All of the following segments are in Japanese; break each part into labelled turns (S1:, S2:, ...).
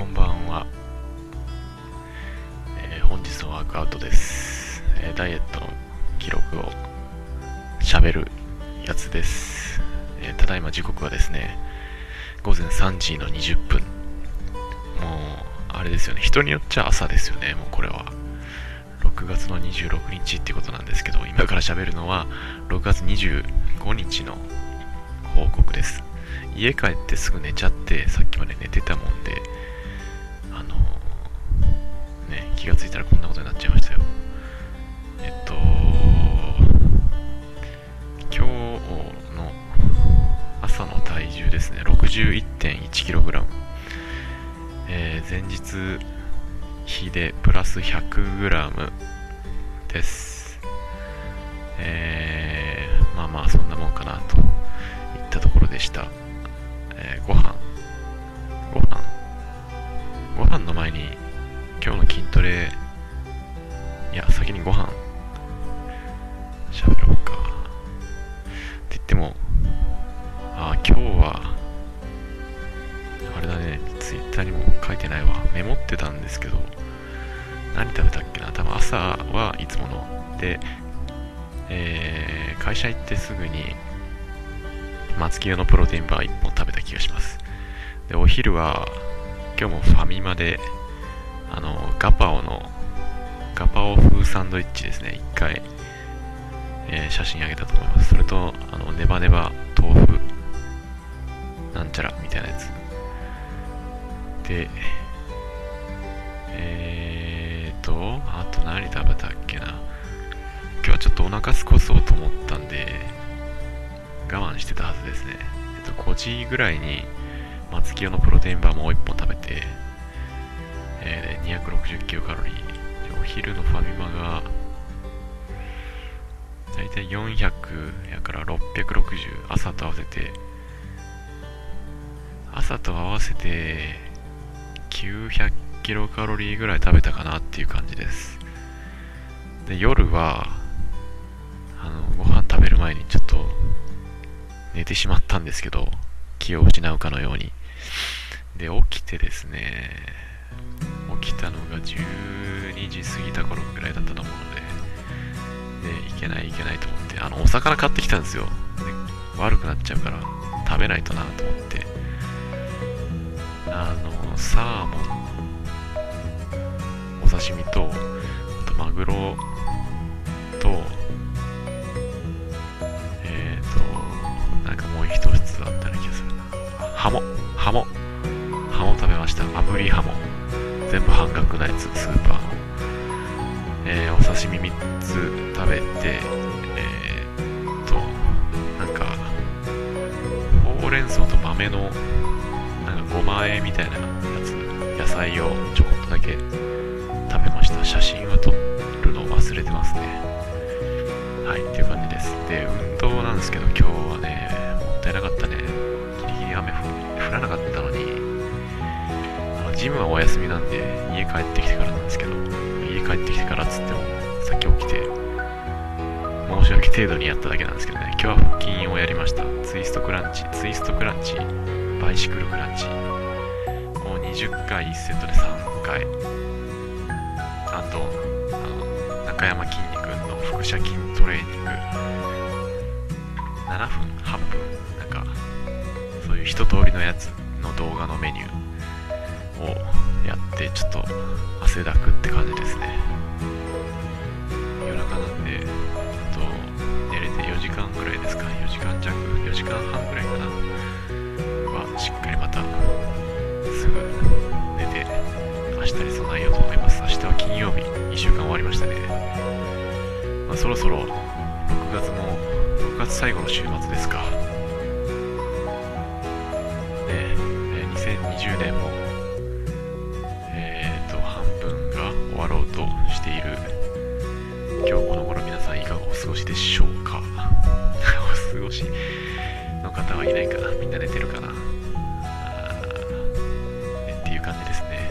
S1: こんばんは、えー本日のワークアウトです、えーダイエットの記録を喋るやつです、えーただいま時刻はですね午前3時の20分。もうあれですよね。人によっちゃ朝ですよねもうこれは。6月の26日ってことなんですけど今から喋るのは6月25日の報告です。家帰ってすぐ寝ちゃってさっきまで寝てたもんで気がついたらこんなことになっちゃいましたよ。えっと今日の朝の体重ですね。61.1kg、えー前日比でプラス 100g です。えーまあまあそんなもんかなといったところでした、えーご飯。ご飯。ご飯の前に今日の筋トレいや先にご飯喋ろうか。って言ってもあ今日はあれだねツイッターにも書いてないわ。メモってたんですけど何食べたっけな？多分朝はいつもの。で、えー会社行ってすぐに松木用のプロテインバー1本食べた気がします。でお昼は今日もファミマでサンドイッチですね。1回、えー写真あげたと思います。それとあのネバネバ豆腐なんちゃらみたいなやつ。でえーとあと何食べたっけな。今日はちょっとお腹すこそうと思ったんで我慢してたはずですね、えっと、5時ぐらいに松木用のプロテインバーもう1本食べて、えー260キロカロリーお昼のファミマがだいたい400やから660朝と合わせて。朝と合わせて900キロカロリーぐらい食べたかなっていう感じです。で夜はあのご飯食べる前にちょっと寝てしまったんですけど気を失うかのように。で起きてですね起きたのが12時過ぎた頃ぐらいだったと思うのででいけないいけないと思ってあのお魚買ってきたんですよ。で悪くなっちゃうから食べないとなと思って。あのサーモンお刺身とあとマグロとえっ、となんかもう一つあったような気がするな。ハモハモ。ハモ食べました。炙りハモ。全部半額なやつスーパーの。えーお刺身3つ食べてえーっとなんかほうれん草と豆のなんかごまえみたいなやつ野菜をちょこっとだけ食べました。写真は撮るの忘れてますね。はいっていう感じです。で運動なんですけど今日はねお休みなんで家帰ってきてからなんですけど家帰ってきてからっつってもさっき起きて申し訳程度にやっただけなんですけどね。今日は腹筋をやりました。ツイストクランチ。ツイストクランチ。バイシクルクランチ。を20回1セットで3回あとあの中山きんに君の腹斜筋トレーニング。7分8分なんかそういう一通りのやつの動画のメニューをやってちょっと汗だくって感じですね。夜中なんであと寝れて4時間ぐらいですか。4時間弱4時間半ぐらいかな。はしっかりまたすぐ寝て明日に備えようと思います。明日は金曜日1週間終わりましたね、まあ、そろそろ6月も6月最後の週末ですか。ねえー2020年も終わろうとしている今日この頃皆さんいかがお過ごしでしょうか？お過ごしの方はいないかな。みんな寝てるかな？あーねっていう感じですね。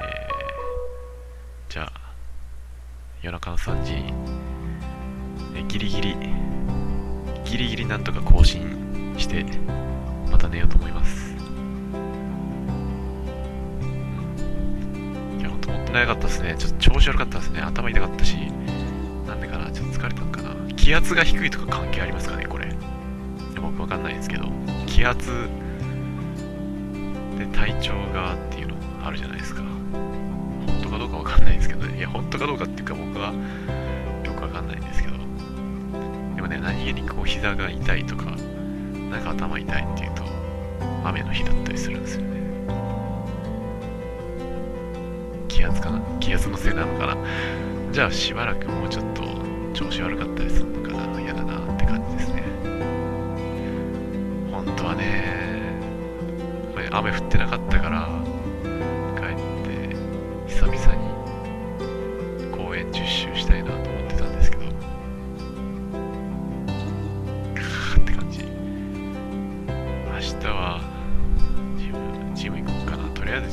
S1: えーじゃあ夜中の3時えギリギリギリギリなんとか更新してまた寝ようと思います。なかったですね。ちょっと調子悪かったですね。頭痛かったし、なんでかな、ちょっと疲れたのかな。気圧が低いとか関係ありますかね、これ。僕わかんないですけど、気圧で体調がっていうのあるじゃないですか。本当かどうかわかんないですけどね。いや、本当かどうかっていうか僕はよくわかんないんですけど。でもね、何気にこう膝が痛いとか、なんか頭痛いっていうと、雨の日だったりするんですよ気圧かな気圧のせいなのかなじゃあしばらくもうちょっと調子悪かったりするのかな嫌だなって感じですね。本当はね、雨降ってなかったから、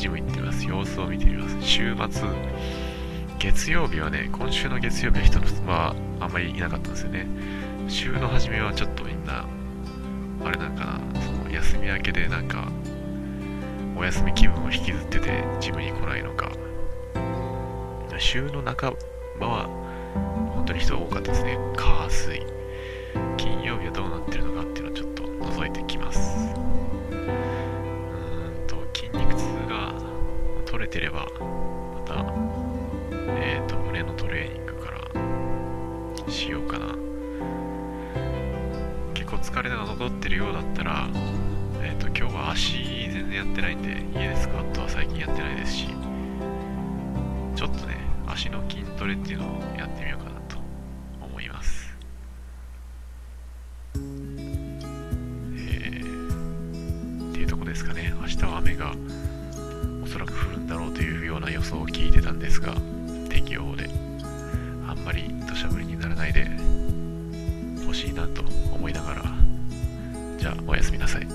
S1: ジム行ってます。様子を見てみます。週末、月曜日はね、今週の月曜日は人はあんまりいなかったんですよね。週の初めはちょっとみんな、あれなんかな、その休み明けでなんか、お休み気分を引きずってて、ジムに来ないのか。週の半ばは、本当に人が多かったですね。火、水。金曜日はどうなってるのかっていうのをちょっと覗いてきます。れてれば、また、えっ、と、胸のトレーニングからしようかな。結構疲れが残ってるようだったら、えっ、と、今日は足全然やってないんで、家でスクワットは最近やってないですし、ちょっとね、足の筋トレっていうのをやってみようかなと思います。えー、っていうとこですかね。明日は雨がおそらく降るんだろうというような予想を聞いてたんですが、天気予報であんまり土砂降りにならないで欲しいなと思いながら、じゃあおやすみなさい。